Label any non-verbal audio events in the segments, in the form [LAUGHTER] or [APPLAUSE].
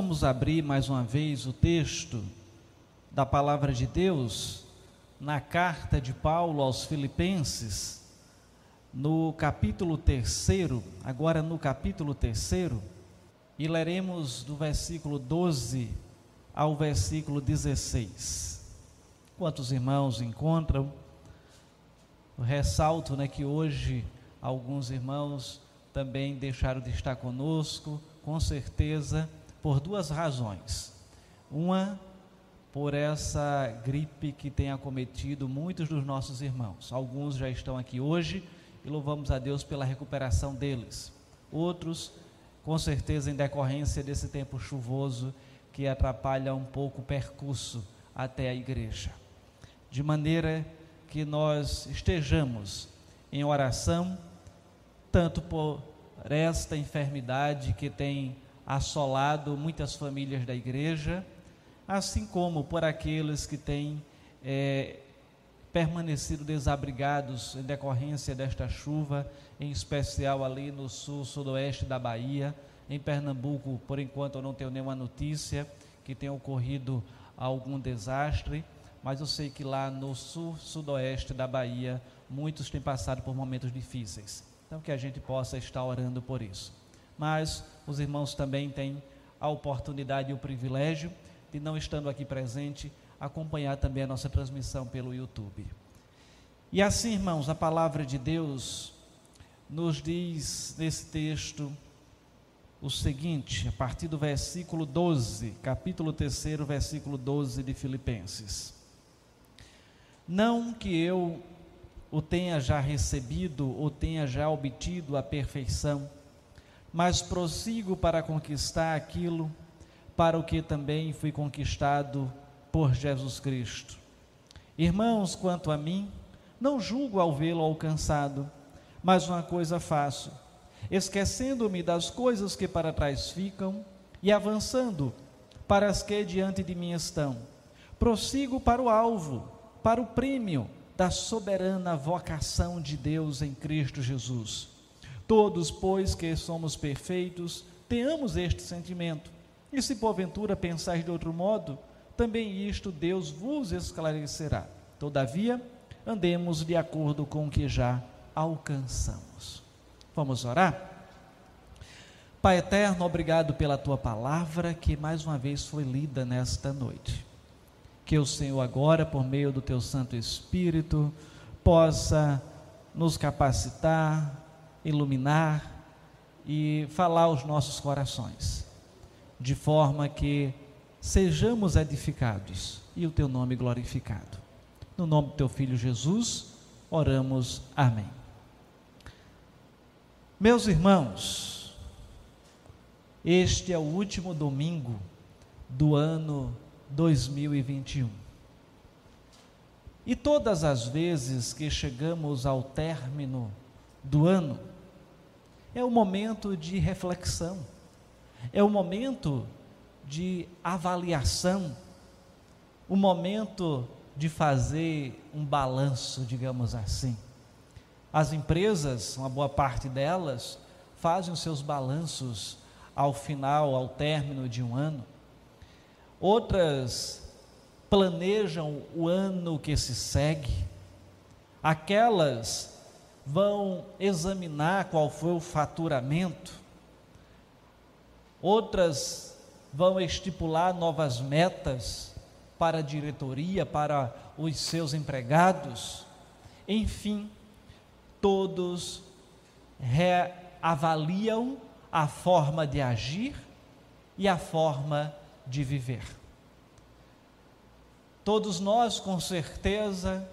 vamos abrir mais uma vez o texto da palavra de Deus na carta de Paulo aos Filipenses, no capítulo 3, agora no capítulo 3, e leremos do versículo 12 ao versículo 16. Quantos irmãos encontram? Eu ressalto né, que hoje alguns irmãos também deixaram de estar conosco, com certeza, por duas razões. Uma, por essa gripe que tem acometido muitos dos nossos irmãos. Alguns já estão aqui hoje e louvamos a Deus pela recuperação deles. Outros, com certeza, em decorrência desse tempo chuvoso que atrapalha um pouco o percurso até a igreja. De maneira que nós estejamos em oração, tanto por esta enfermidade que tem assolado muitas famílias da igreja, assim como por aqueles que têm é, permanecido desabrigados em decorrência desta chuva, em especial ali no sul, sudoeste da Bahia. Em Pernambuco, por enquanto, eu não tenho nenhuma notícia que tenha ocorrido algum desastre, mas eu sei que lá no sul, sudoeste da Bahia, muitos têm passado por momentos difíceis. Então, que a gente possa estar orando por isso. Mas os irmãos também têm a oportunidade e o privilégio de, não estando aqui presente, acompanhar também a nossa transmissão pelo YouTube. E assim, irmãos, a palavra de Deus nos diz nesse texto o seguinte, a partir do versículo 12, capítulo 3, versículo 12 de Filipenses. Não que eu o tenha já recebido ou tenha já obtido a perfeição, mas prossigo para conquistar aquilo para o que também fui conquistado por Jesus Cristo. Irmãos, quanto a mim, não julgo ao vê-lo alcançado, mas uma coisa faço, esquecendo-me das coisas que para trás ficam e avançando para as que diante de mim estão. Prossigo para o alvo, para o prêmio da soberana vocação de Deus em Cristo Jesus. Todos, pois, que somos perfeitos, tenhamos este sentimento. E se porventura pensais de outro modo, também isto Deus vos esclarecerá. Todavia, andemos de acordo com o que já alcançamos. Vamos orar? Pai eterno, obrigado pela tua palavra que mais uma vez foi lida nesta noite que o Senhor agora, por meio do teu Santo Espírito, possa nos capacitar, iluminar e falar aos nossos corações, de forma que sejamos edificados e o teu nome glorificado. No nome do teu filho Jesus, oramos. Amém. Meus irmãos, este é o último domingo do ano 2021. E todas as vezes que chegamos ao término do ano, é o momento de reflexão, é o momento de avaliação, o momento de fazer um balanço, digamos assim. As empresas, uma boa parte delas, fazem os seus balanços ao final, ao término de um ano. Outras planejam o ano que se segue, aquelas vão examinar qual foi o faturamento, outras vão estipular novas metas para a diretoria, para os seus empregados, enfim, todos reavaliam a forma de agir e a forma de viver. Todos nós, com certeza,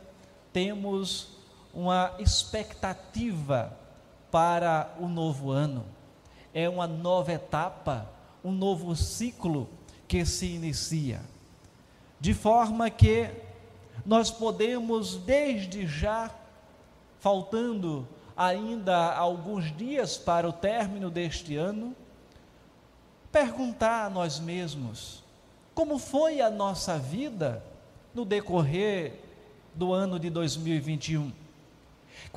temos uma expectativa para o novo ano. É uma nova etapa, um novo ciclo que se inicia. De forma que nós podemos, desde já, faltando ainda alguns dias para o término deste ano, perguntar a nós mesmos: como foi a nossa vida no decorrer do ano de 2021?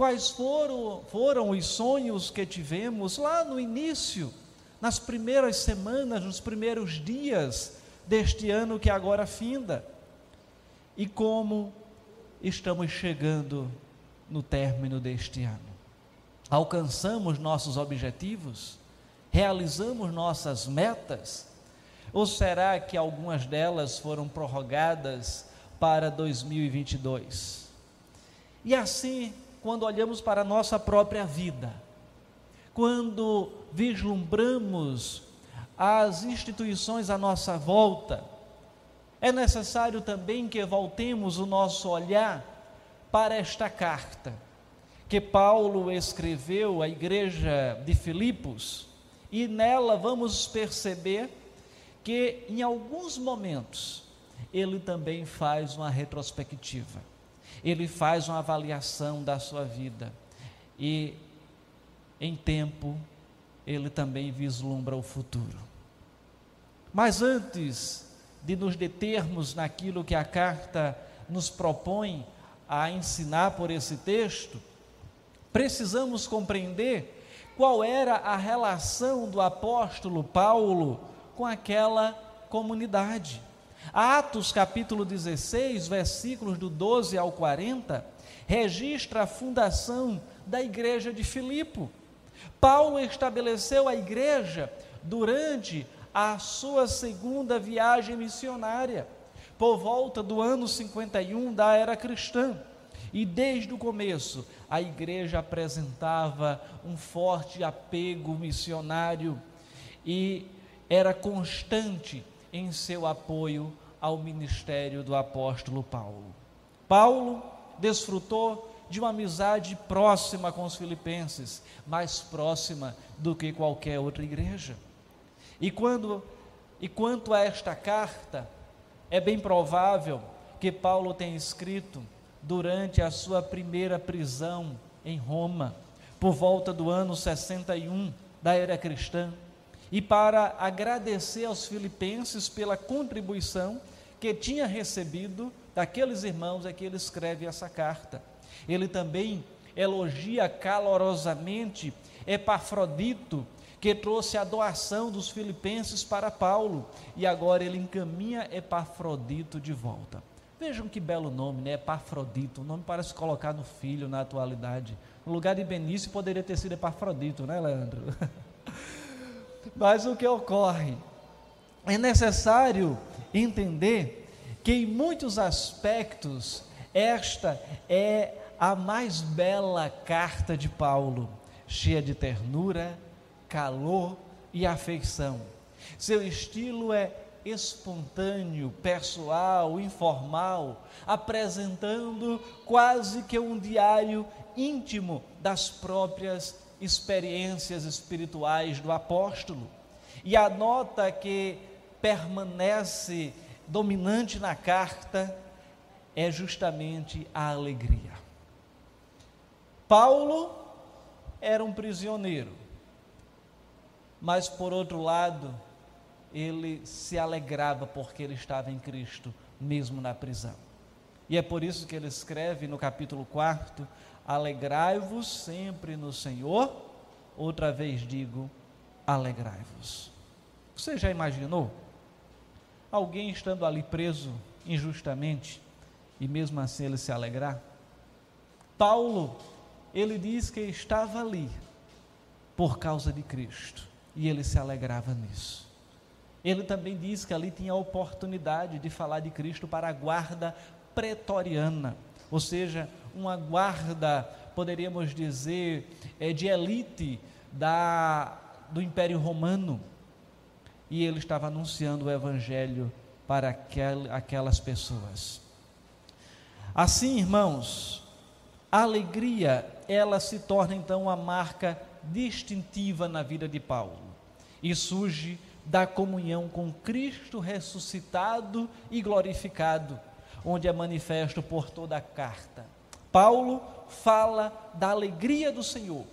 Quais foram, foram os sonhos que tivemos lá no início nas primeiras semanas, nos primeiros dias deste ano que agora finda, e como estamos chegando no término deste ano. Alcançamos nossos objetivos? Realizamos nossas metas? Ou será que algumas delas foram prorrogadas para 2022? E assim, quando olhamos para a nossa própria vida, quando vislumbramos as instituições à nossa volta, é necessário também que voltemos o nosso olhar para esta carta que Paulo escreveu à igreja de Filipos, e nela vamos perceber que em alguns momentos ele também faz uma retrospectiva, ele faz uma avaliação da sua vida e em tempo ele também vislumbra o futuro. Mas antes de nos determos naquilo que a carta nos propõe a ensinar por esse texto, precisamos compreender qual era a relação do apóstolo Paulo com aquela comunidade. Atos capítulo 16, versículos do 12 ao 40, registra a fundação da igreja de Filipo. Paulo estabeleceu a igreja durante a sua segunda viagem missionária, por volta do ano 51 da era cristã. E desde o começo, a igreja apresentava um forte apego missionário e era constante em seu apoio ao ministério do apóstolo Paulo. Paulo desfrutou de uma amizade próxima com os filipenses, mais próxima do que qualquer outra igreja. E quando e quanto a esta carta, é bem provável que Paulo tenha escrito durante a sua primeira prisão em Roma, por volta do ano 61 da era cristã, e para agradecer aos filipenses pela contribuição que tinha recebido daqueles irmãos é que ele escreve essa carta. Ele também elogia calorosamente Epafrodito, que trouxe a doação dos filipenses para Paulo, e agora ele encaminha Epafrodito de volta. Vejam que belo nome, né? Epafrodito. O nome parece colocar no filho na atualidade. No lugar de Benício poderia ter sido Epafrodito, né, Leandro? [LAUGHS] Mas o que ocorre? É necessário entender que em muitos aspectos esta é a mais bela carta de Paulo, cheia de ternura, calor e afeição. Seu estilo é espontâneo, pessoal, informal, apresentando quase que um diário íntimo das próprias experiências espirituais do apóstolo. E a nota que permanece dominante na carta é justamente a alegria. Paulo era um prisioneiro, mas por outro lado, ele se alegrava porque ele estava em Cristo, mesmo na prisão. E é por isso que ele escreve no capítulo 4: Alegrai-vos sempre no Senhor, outra vez digo, alegrai-vos. Você já imaginou? Alguém estando ali preso injustamente e mesmo assim ele se alegrar? Paulo, ele diz que estava ali por causa de Cristo e ele se alegrava nisso. Ele também diz que ali tinha a oportunidade de falar de Cristo para a guarda pretoriana, ou seja, uma guarda, poderíamos dizer, é, de elite da, do Império Romano. E ele estava anunciando o Evangelho para aquel, aquelas pessoas. Assim, irmãos, a alegria, ela se torna então uma marca distintiva na vida de Paulo e surge da comunhão com Cristo ressuscitado e glorificado, onde é manifesto por toda a carta. Paulo fala da alegria do Senhor,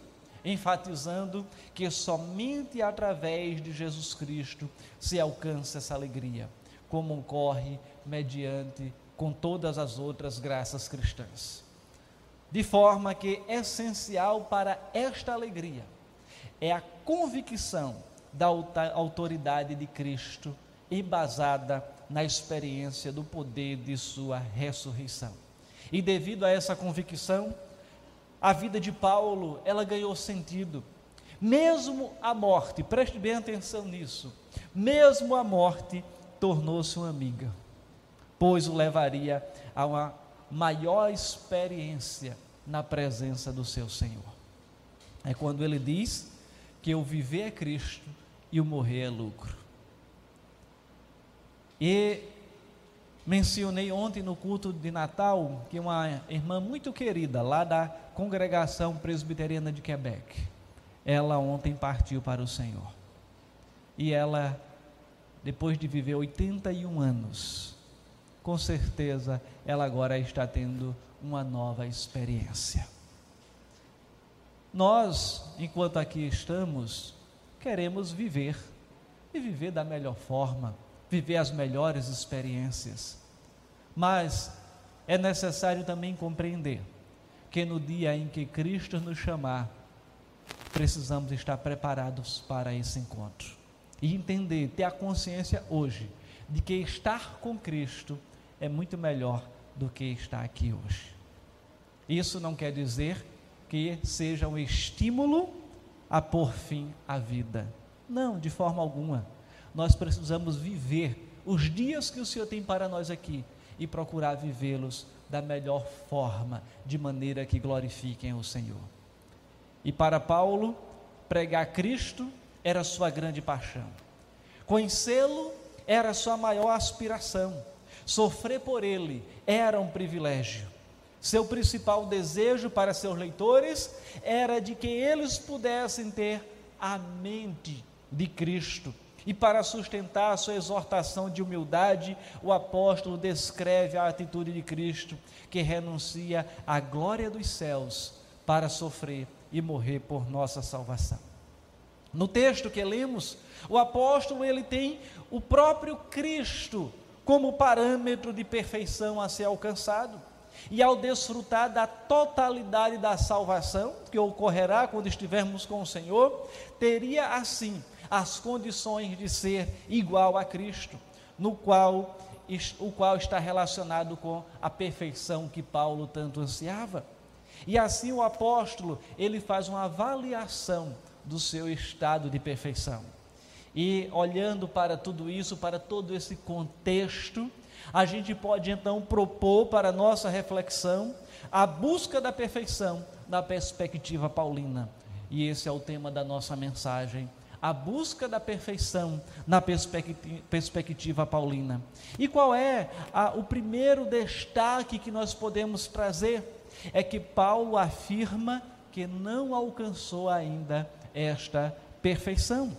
enfatizando que somente através de Jesus Cristo se alcança essa alegria, como ocorre mediante com todas as outras graças cristãs. De forma que essencial para esta alegria é a convicção da autoridade de Cristo, embasada na experiência do poder de sua ressurreição. E devido a essa convicção, a vida de Paulo, ela ganhou sentido. Mesmo a morte, preste bem atenção nisso, mesmo a morte tornou-se uma amiga, pois o levaria a uma maior experiência na presença do seu Senhor. É quando ele diz que o viver é Cristo e o morrer é lucro. E mencionei ontem no culto de Natal que uma irmã muito querida lá da congregação presbiteriana de Quebec, ela ontem partiu para o Senhor. E ela, depois de viver 81 anos, com certeza ela agora está tendo uma nova experiência. Nós, enquanto aqui estamos, queremos viver e viver da melhor forma, viver as melhores experiências. Mas é necessário também compreender que no dia em que Cristo nos chamar, precisamos estar preparados para esse encontro e entender, ter a consciência hoje de que estar com Cristo é muito melhor do que estar aqui hoje. Isso não quer dizer que seja um estímulo a pôr fim à vida. Não, de forma alguma. Nós precisamos viver os dias que o Senhor tem para nós aqui e procurar vivê-los da melhor forma, de maneira que glorifiquem o Senhor. E para Paulo, pregar Cristo era sua grande paixão. Conhecê-lo era sua maior aspiração. Sofrer por ele era um privilégio. Seu principal desejo para seus leitores era de que eles pudessem ter a mente de Cristo. E para sustentar a sua exortação de humildade, o apóstolo descreve a atitude de Cristo, que renuncia à glória dos céus para sofrer e morrer por nossa salvação. No texto que lemos, o apóstolo ele tem o próprio Cristo como parâmetro de perfeição a ser alcançado. E ao desfrutar da totalidade da salvação, que ocorrerá quando estivermos com o Senhor, teria assim as condições de ser igual a Cristo, no qual o qual está relacionado com a perfeição que Paulo tanto ansiava. E assim o apóstolo, ele faz uma avaliação do seu estado de perfeição. E olhando para tudo isso, para todo esse contexto, a gente pode então propor para nossa reflexão a busca da perfeição na perspectiva paulina. E esse é o tema da nossa mensagem. A busca da perfeição na perspectiva, paulina. E qual é a, o primeiro destaque que nós podemos trazer? É que Paulo afirma que não alcançou ainda esta perfeição.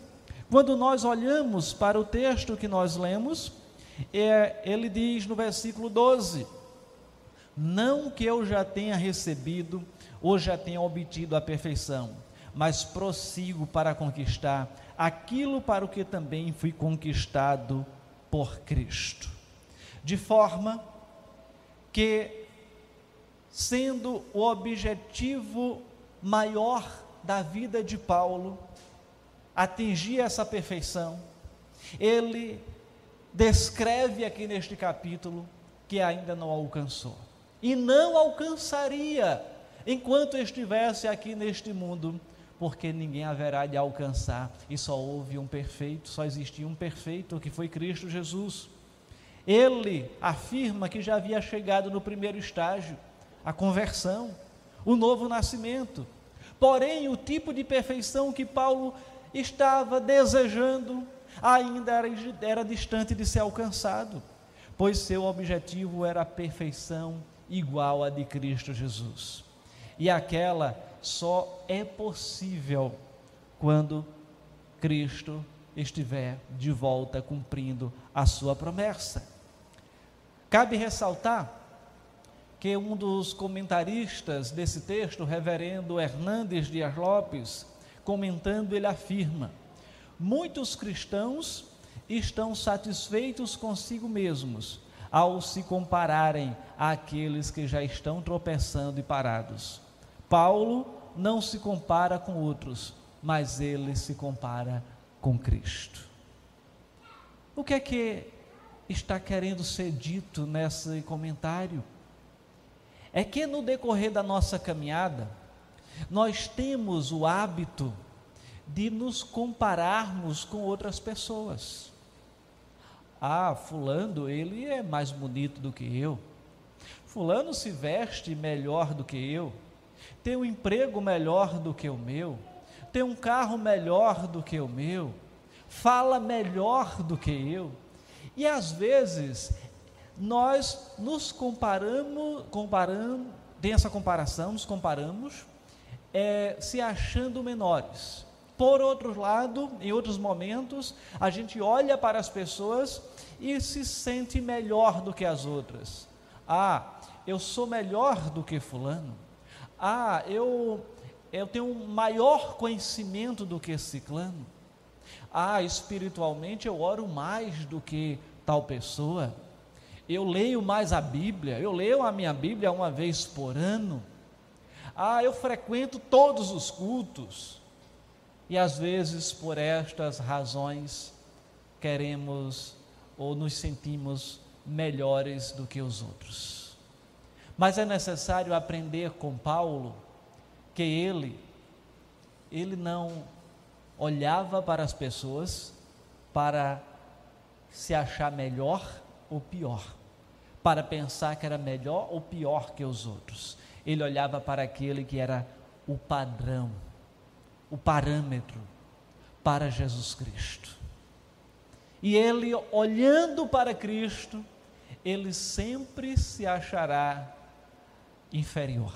Quando nós olhamos para o texto que nós lemos, é, ele diz no versículo 12: Não que eu já tenha recebido ou já tenha obtido a perfeição, mas prossigo para conquistar aquilo para o que também fui conquistado por Cristo. De forma que, sendo o objetivo maior da vida de Paulo, atingir essa perfeição, ele descreve aqui neste capítulo que ainda não alcançou. E não alcançaria enquanto estivesse aqui neste mundo, porque ninguém haverá de alcançar, e só houve um perfeito, só existia um perfeito, que foi Cristo Jesus. Ele afirma que já havia chegado no primeiro estágio, a conversão, o novo nascimento. Porém, o tipo de perfeição que Paulo estava desejando, ainda era, era distante de ser alcançado, pois seu objetivo era a perfeição igual à de Cristo Jesus. E aquela só é possível quando Cristo estiver de volta cumprindo a sua promessa. Cabe ressaltar que um dos comentaristas desse texto, o reverendo Hernandes Dias Lopes, comentando, ele afirma: muitos cristãos estão satisfeitos consigo mesmos ao se compararem àqueles que já estão tropeçando e parados. Paulo não se compara com outros, mas ele se compara com Cristo. O que é que está querendo ser dito nesse comentário? É que no decorrer da nossa caminhada, nós temos o hábito de nos compararmos com outras pessoas. Ah, fulano, ele é mais bonito do que eu. Fulano se veste melhor do que eu. Tem um emprego melhor do que o meu. Tem um carro melhor do que o meu. Fala melhor do que eu. E às vezes nós nos comparamos, comparamos, tem essa comparação, nos comparamos, é, se achando menores. Por outro lado, em outros momentos, a gente olha para as pessoas e se sente melhor do que as outras. Ah, eu sou melhor do que Fulano. Ah, eu, eu tenho um maior conhecimento do que Ciclano. Ah, espiritualmente eu oro mais do que tal pessoa. Eu leio mais a Bíblia, eu leio a minha Bíblia uma vez por ano. Ah, eu frequento todos os cultos. E às vezes, por estas razões, queremos ou nos sentimos melhores do que os outros. Mas é necessário aprender com Paulo que ele ele não olhava para as pessoas para se achar melhor ou pior, para pensar que era melhor ou pior que os outros. Ele olhava para aquele que era o padrão o parâmetro para Jesus Cristo. E ele, olhando para Cristo, ele sempre se achará inferior,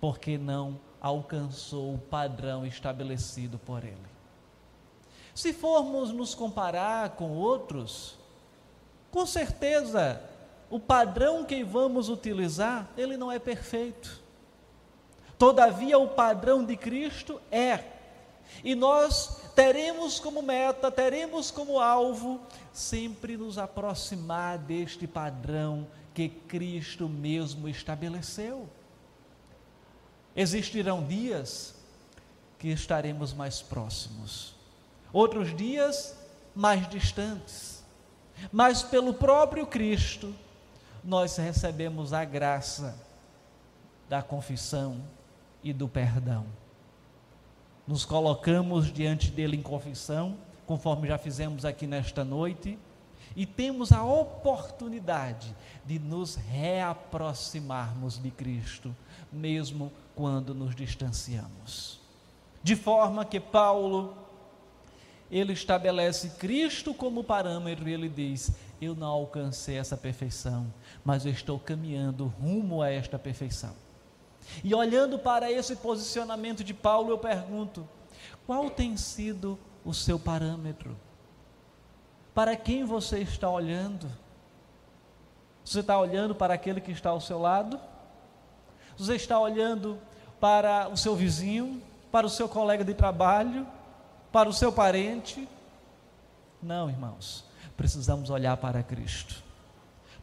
porque não alcançou o padrão estabelecido por ele. Se formos nos comparar com outros, com certeza o padrão que vamos utilizar, ele não é perfeito. Todavia, o padrão de Cristo é. E nós teremos como meta, teremos como alvo, sempre nos aproximar deste padrão que Cristo mesmo estabeleceu. Existirão dias que estaremos mais próximos, outros dias mais distantes, mas pelo próprio Cristo nós recebemos a graça da confissão, e do perdão. Nos colocamos diante dele em confissão, conforme já fizemos aqui nesta noite, e temos a oportunidade de nos reaproximarmos de Cristo, mesmo quando nos distanciamos. De forma que Paulo ele estabelece Cristo como parâmetro e ele diz: Eu não alcancei essa perfeição, mas eu estou caminhando rumo a esta perfeição. E olhando para esse posicionamento de Paulo, eu pergunto: qual tem sido o seu parâmetro? Para quem você está olhando? Você está olhando para aquele que está ao seu lado? Você está olhando para o seu vizinho, para o seu colega de trabalho, para o seu parente? Não, irmãos, precisamos olhar para Cristo.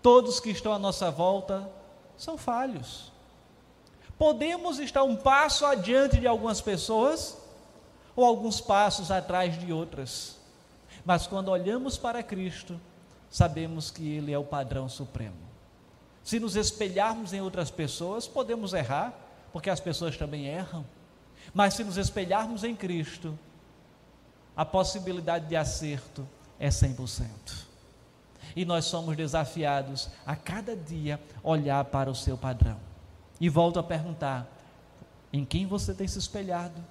Todos que estão à nossa volta são falhos. Podemos estar um passo adiante de algumas pessoas ou alguns passos atrás de outras, mas quando olhamos para Cristo, sabemos que Ele é o padrão supremo. Se nos espelharmos em outras pessoas, podemos errar, porque as pessoas também erram, mas se nos espelharmos em Cristo, a possibilidade de acerto é 100%. E nós somos desafiados a cada dia olhar para o seu padrão. E volto a perguntar: em quem você tem se espelhado?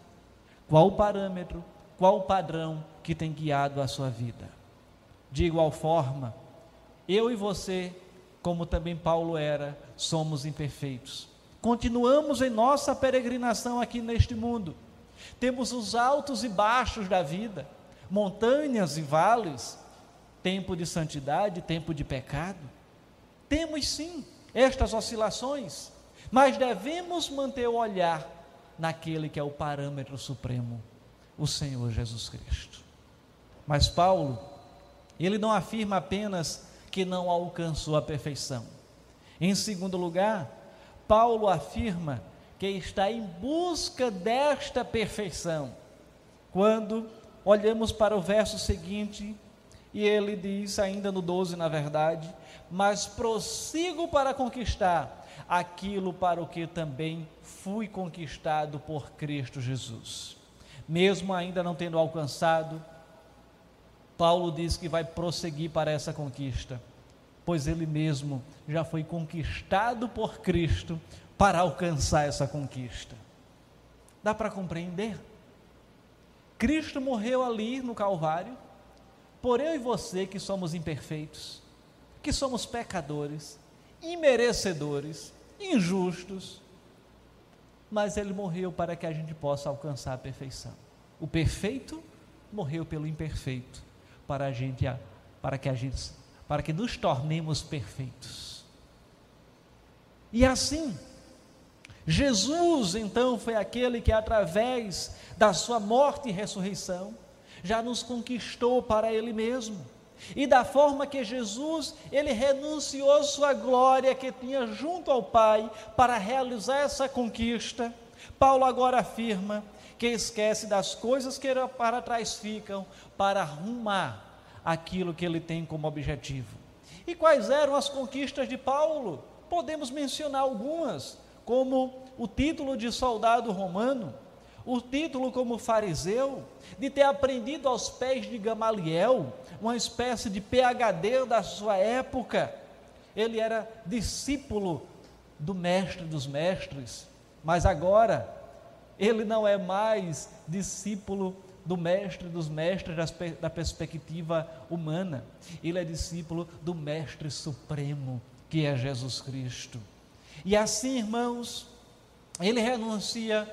Qual o parâmetro, qual o padrão que tem guiado a sua vida? De igual forma, eu e você, como também Paulo era, somos imperfeitos. Continuamos em nossa peregrinação aqui neste mundo. Temos os altos e baixos da vida, montanhas e vales, tempo de santidade, tempo de pecado. Temos sim estas oscilações, mas devemos manter o olhar naquele que é o parâmetro supremo, o Senhor Jesus Cristo. Mas Paulo, ele não afirma apenas que não alcançou a perfeição. Em segundo lugar, Paulo afirma que está em busca desta perfeição, quando olhamos para o verso seguinte e ele diz, ainda no 12, na verdade, mas prossigo para conquistar aquilo para o que também fui conquistado por Cristo Jesus. Mesmo ainda não tendo alcançado, Paulo diz que vai prosseguir para essa conquista, pois ele mesmo já foi conquistado por Cristo para alcançar essa conquista. Dá para compreender? Cristo morreu ali no Calvário, por eu e você que somos imperfeitos, que somos pecadores, imerecedores, injustos, mas ele morreu para que a gente possa alcançar a perfeição. O perfeito morreu pelo imperfeito, para a gente para que a gente para que nos tornemos perfeitos. E assim, Jesus então foi aquele que através da sua morte e ressurreição já nos conquistou para ele mesmo. E da forma que Jesus, ele renunciou sua glória que tinha junto ao Pai para realizar essa conquista, Paulo agora afirma que esquece das coisas que para trás ficam para arrumar aquilo que ele tem como objetivo. E quais eram as conquistas de Paulo? Podemos mencionar algumas, como o título de soldado romano, o título como fariseu, de ter aprendido aos pés de Gamaliel, uma espécie de PhD da sua época. Ele era discípulo do mestre dos mestres, mas agora ele não é mais discípulo do mestre dos mestres da perspectiva humana, ele é discípulo do mestre supremo, que é Jesus Cristo. E assim, irmãos, ele renuncia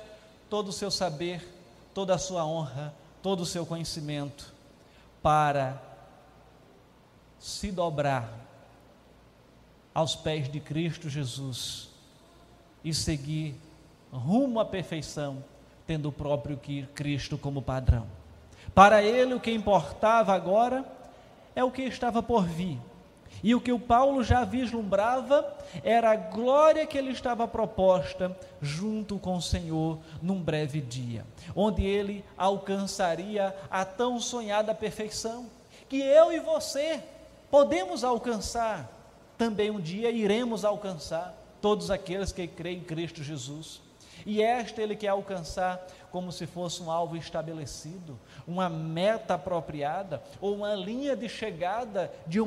todo o seu saber, toda a sua honra, todo o seu conhecimento para se dobrar aos pés de Cristo Jesus e seguir rumo à perfeição, tendo o próprio Cristo como padrão. Para ele, o que importava agora é o que estava por vir. E o que o Paulo já vislumbrava era a glória que ele estava proposta junto com o Senhor num breve dia, onde ele alcançaria a tão sonhada perfeição, que eu e você podemos alcançar, também um dia iremos alcançar, todos aqueles que creem em Cristo Jesus. E esta ele quer alcançar como se fosse um alvo estabelecido, uma meta apropriada ou uma linha de chegada de um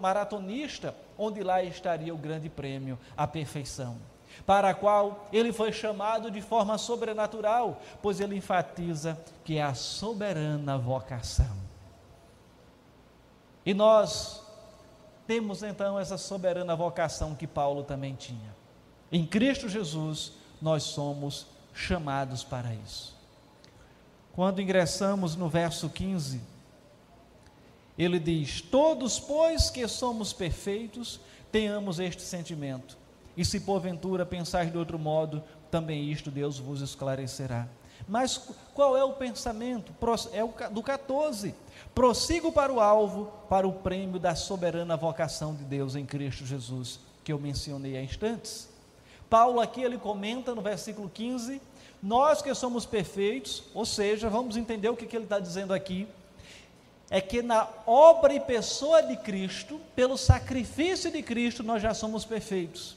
maratonista, onde lá estaria o grande prêmio, a perfeição, para a qual ele foi chamado de forma sobrenatural, pois ele enfatiza que é a soberana vocação. E nós temos então essa soberana vocação que Paulo também tinha. Em Cristo Jesus, nós somos chamados para isso. Quando ingressamos no verso 15, ele diz: Todos, pois que somos perfeitos, tenhamos este sentimento. E se porventura pensais de outro modo, também isto Deus vos esclarecerá. Mas qual é o pensamento? É o do 14. Prossigo para o alvo, para o prêmio da soberana vocação de Deus em Cristo Jesus, que eu mencionei há instantes. Paulo aqui ele comenta no versículo 15, nós que somos perfeitos, ou seja, vamos entender o que, que ele está dizendo aqui, é que na obra e pessoa de Cristo, pelo sacrifício de Cristo, nós já somos perfeitos,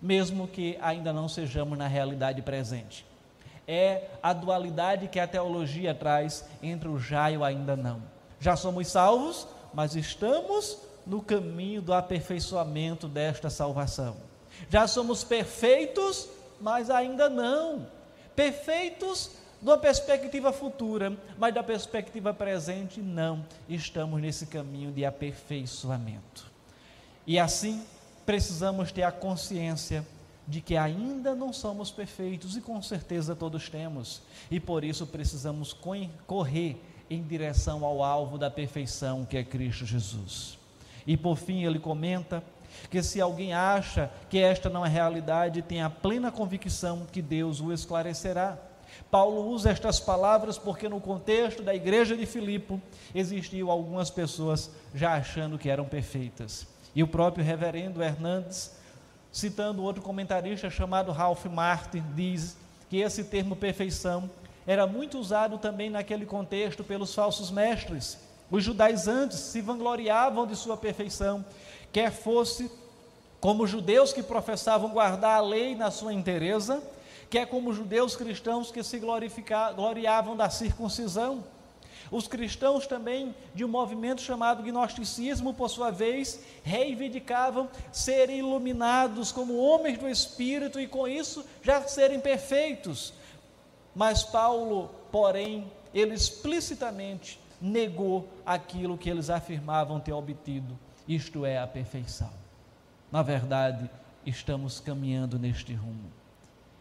mesmo que ainda não sejamos na realidade presente. É a dualidade que a teologia traz entre o já e o ainda não. Já somos salvos, mas estamos no caminho do aperfeiçoamento desta salvação. Já somos perfeitos, mas ainda não. Perfeitos da perspectiva futura, mas da perspectiva presente, não. Estamos nesse caminho de aperfeiçoamento. E assim, precisamos ter a consciência de que ainda não somos perfeitos, e com certeza todos temos, e por isso precisamos correr em direção ao alvo da perfeição que é Cristo Jesus. E por fim, ele comenta que se alguém acha que esta não é realidade, tenha plena convicção que Deus o esclarecerá. Paulo usa estas palavras porque no contexto da igreja de Filipe existiam algumas pessoas já achando que eram perfeitas. E o próprio reverendo Hernandes, citando outro comentarista chamado Ralph Martin, diz que esse termo perfeição era muito usado também naquele contexto pelos falsos mestres. Os judaizantes se vangloriavam de sua perfeição, quer fosse como judeus que professavam guardar a lei na sua inteireza, quer como judeus cristãos que se gloriavam da circuncisão. Os cristãos também, de um movimento chamado gnosticismo, por sua vez, reivindicavam serem iluminados como homens do Espírito e com isso já serem perfeitos. Mas Paulo, porém, ele explicitamente negou aquilo que eles afirmavam ter obtido, isto é, a perfeição. Na verdade, estamos caminhando neste rumo.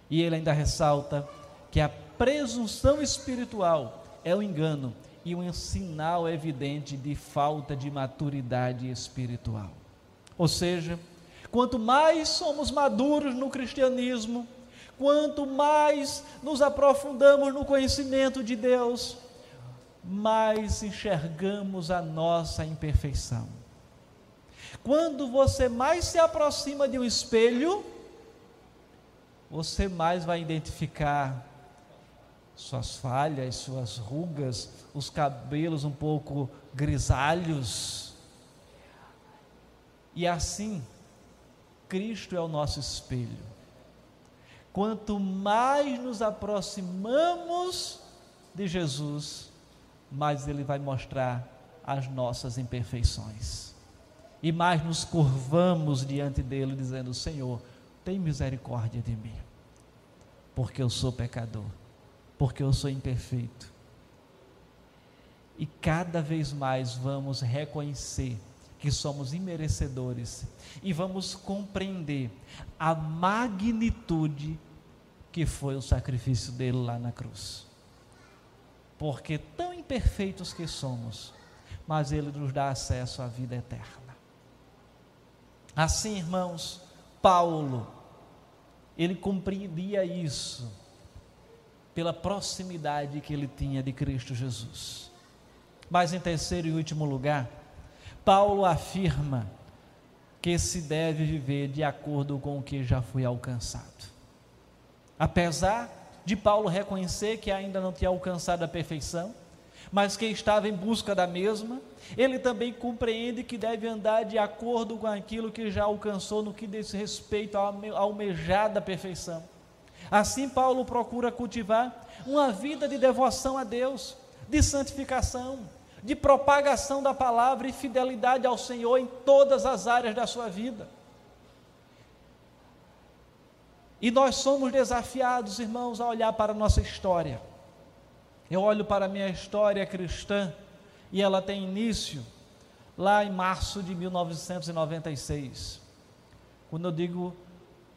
E ele ainda ressalta que a presunção espiritual é o engano e um sinal evidente de falta de maturidade espiritual. Ou seja, quanto mais somos maduros no cristianismo, quanto mais nos aprofundamos no conhecimento de Deus, mais enxergamos a nossa imperfeição. Quando você mais se aproxima de um espelho, você mais vai identificar suas falhas, suas rugas, os cabelos um pouco grisalhos. E assim, Cristo é o nosso espelho. Quanto mais nos aproximamos de Jesus, mais Ele vai mostrar as nossas imperfeições. E mais nos curvamos diante dele, dizendo: Senhor, tem misericórdia de mim, porque eu sou pecador porque eu sou imperfeito. E cada vez mais vamos reconhecer que somos imerecedores e vamos compreender a magnitude que foi o sacrifício dele lá na cruz. Porque tão imperfeitos que somos, mas ele nos dá acesso à vida eterna. Assim, irmãos, Paulo, ele compreendia isso pela proximidade que ele tinha de Cristo Jesus. Mas em terceiro e último lugar, Paulo afirma que se deve viver de acordo com o que já foi alcançado. Apesar de Paulo reconhecer que ainda não tinha alcançado a perfeição, mas que estava em busca da mesma, ele também compreende que deve andar de acordo com aquilo que já alcançou no que diz respeito à almejada perfeição. Assim, Paulo procura cultivar uma vida de devoção a Deus, de santificação, de propagação da palavra e fidelidade ao Senhor em todas as áreas da sua vida. E nós somos desafiados, irmãos, a olhar para a nossa história. Eu olho para a minha história cristã e ela tem início lá em março de 1996. Quando eu digo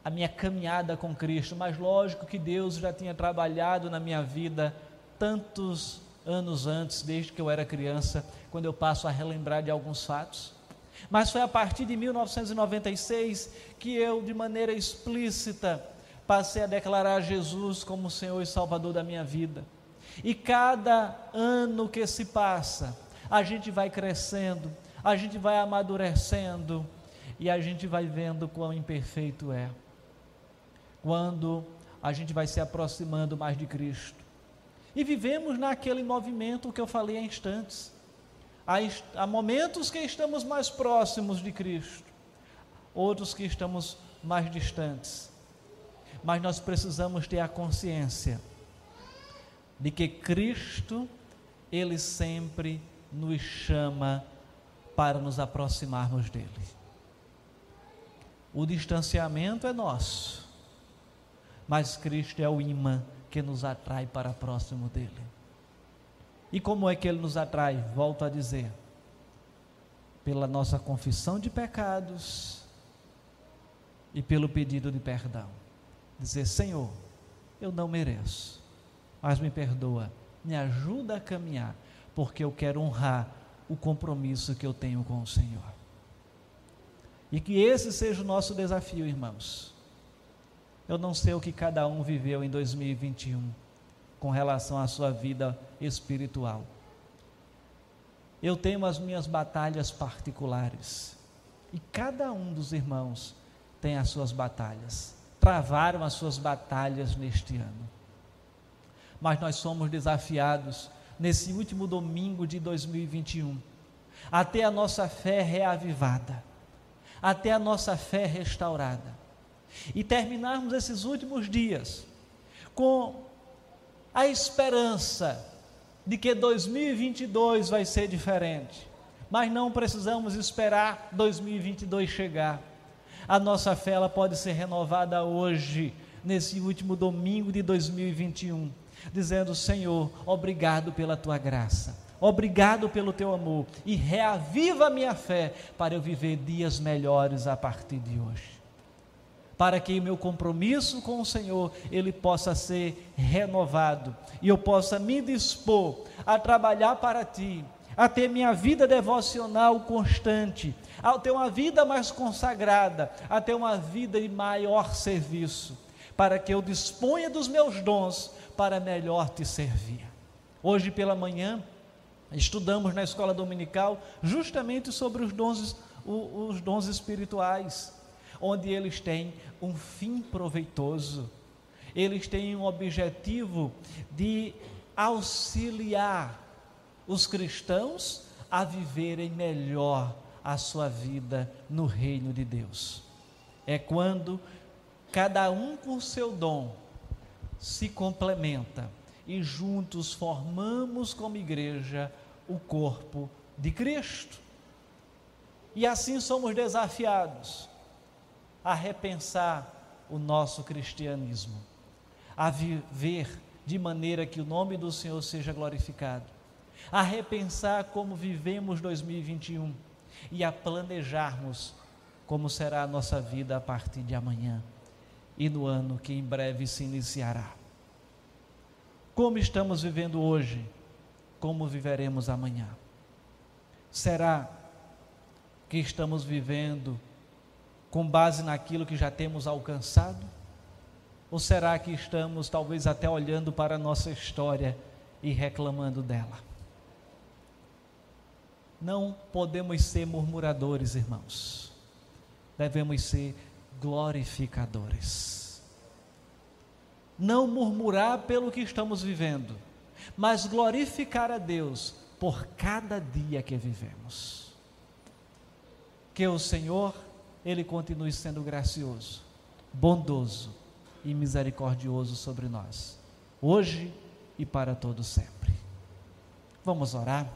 a minha caminhada com Cristo, mas lógico que Deus já tinha trabalhado na minha vida tantos anos antes, desde que eu era criança, quando eu passo a relembrar de alguns fatos. Mas foi a partir de 1996 que eu, de maneira explícita, passei a declarar Jesus como Senhor e Salvador da minha vida. E cada ano que se passa, a gente vai crescendo, a gente vai amadurecendo e a gente vai vendo quão imperfeito é quando a gente vai se aproximando mais de Cristo. E vivemos naquele movimento que eu falei há instantes. Há, há momentos que estamos mais próximos de Cristo, outros que estamos mais distantes. Mas nós precisamos ter a consciência de que Cristo, Ele sempre nos chama para nos aproximarmos dEle. O distanciamento é nosso, mas Cristo é o imã que nos atrai para próximo dele. E como é que ele nos atrai? Volto a dizer, pela nossa confissão de pecados e pelo pedido de perdão. Dizer: Senhor, eu não mereço, mas me perdoa, me ajuda a caminhar, porque eu quero honrar o compromisso que eu tenho com o Senhor. E que esse seja o nosso desafio, irmãos eu não sei o que cada um viveu em 2021 com relação à sua vida espiritual. Eu tenho as minhas batalhas particulares. E cada um dos irmãos tem as suas batalhas. Travaram as suas batalhas neste ano. Mas nós somos desafiados nesse último domingo de 2021 a ter a nossa fé reavivada, a ter a nossa fé restaurada. E terminarmos esses últimos dias com a esperança de que 2022 vai ser diferente, mas não precisamos esperar 2022 chegar. A nossa fé ela pode ser renovada hoje, nesse último domingo de 2021, dizendo: Senhor, obrigado pela tua graça. Obrigado pelo teu amor e reaviva minha fé para eu viver dias melhores a partir de hoje para que o meu compromisso com o Senhor ele possa ser renovado e eu possa me dispor a trabalhar para ti, a ter minha vida devocional constante, a ter uma vida mais consagrada, a ter uma vida de maior serviço, para que eu disponha dos meus dons para melhor te servir. Hoje pela manhã estudamos na escola dominical justamente sobre os dons, os dons espirituais onde eles têm um fim proveitoso, eles têm um objetivo de auxiliar os cristãos a viverem melhor a sua vida no reino de Deus. É quando cada um com seu dom se complementa e juntos formamos como igreja o corpo de Cristo. E assim somos desafiados a repensar o nosso cristianismo, a viver de maneira que o nome do Senhor seja glorificado, a repensar como vivemos 2021 e a planejarmos como será a nossa vida a partir de amanhã e no ano que em breve se iniciará. Como estamos vivendo hoje, como viveremos amanhã? Será que estamos vivendo com base naquilo que já temos alcançado? Ou será que estamos talvez até olhando para a nossa história e reclamando dela? Não podemos ser murmuradores, irmãos. Devemos ser glorificadores. Não murmurar pelo que estamos vivendo, mas glorificar a Deus por cada dia que vivemos. Que o Senhor ele continue sendo gracioso, bondoso e misericordioso sobre nós, hoje e para todo sempre. Vamos orar?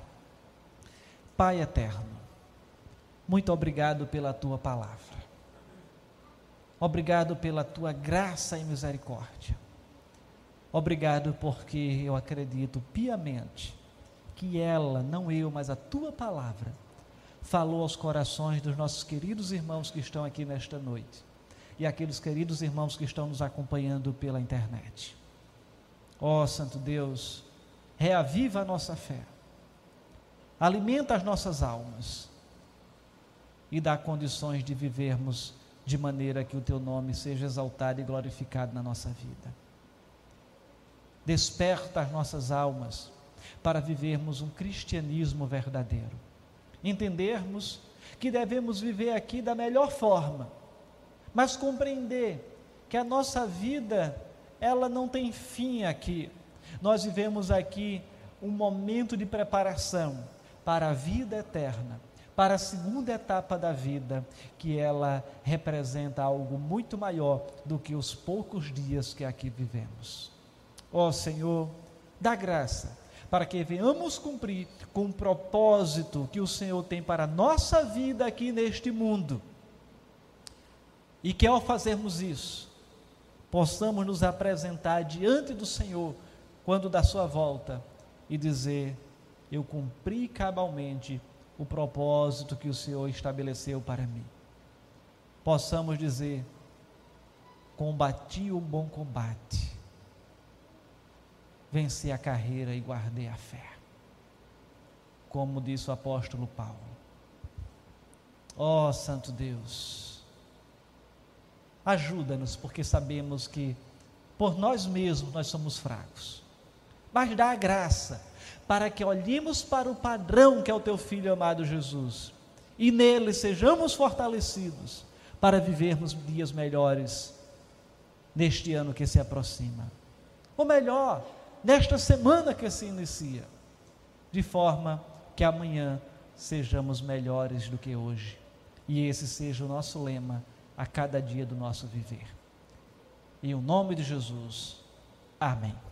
Pai eterno, muito obrigado pela tua palavra. Obrigado pela tua graça e misericórdia. Obrigado porque eu acredito piamente que ela, não eu, mas a tua palavra, falou aos corações dos nossos queridos irmãos que estão aqui nesta noite e aqueles queridos irmãos que estão nos acompanhando pela internet. Ó oh, Santo Deus, reaviva a nossa fé, alimenta as nossas almas e dá condições de vivermos de maneira que o teu nome seja exaltado e glorificado na nossa vida. Desperta as nossas almas para vivermos um cristianismo verdadeiro entendermos que devemos viver aqui da melhor forma, mas compreender que a nossa vida, ela não tem fim aqui. Nós vivemos aqui um momento de preparação para a vida eterna, para a segunda etapa da vida, que ela representa algo muito maior do que os poucos dias que aqui vivemos. Ó oh, Senhor, dá graça para que venhamos cumprir com o propósito que o Senhor tem para a nossa vida aqui neste mundo. E que ao fazermos isso, possamos nos apresentar diante do Senhor quando da sua volta e dizer: Eu cumpri cabalmente o propósito que o Senhor estabeleceu para mim. Possamos dizer: Combati o bom combate venci a carreira e guardei a fé. Como disse o apóstolo Paulo. Ó oh, Santo Deus, ajuda-nos, porque sabemos que por nós mesmos nós somos fracos. Mas dá a graça para que olhemos para o padrão que é o teu filho amado Jesus e nele sejamos fortalecidos para vivermos dias melhores neste ano que se aproxima. Ou melhor, desta semana que se inicia, de forma que amanhã sejamos melhores do que hoje. E esse seja o nosso lema a cada dia do nosso viver. Em o nome de Jesus. Amém.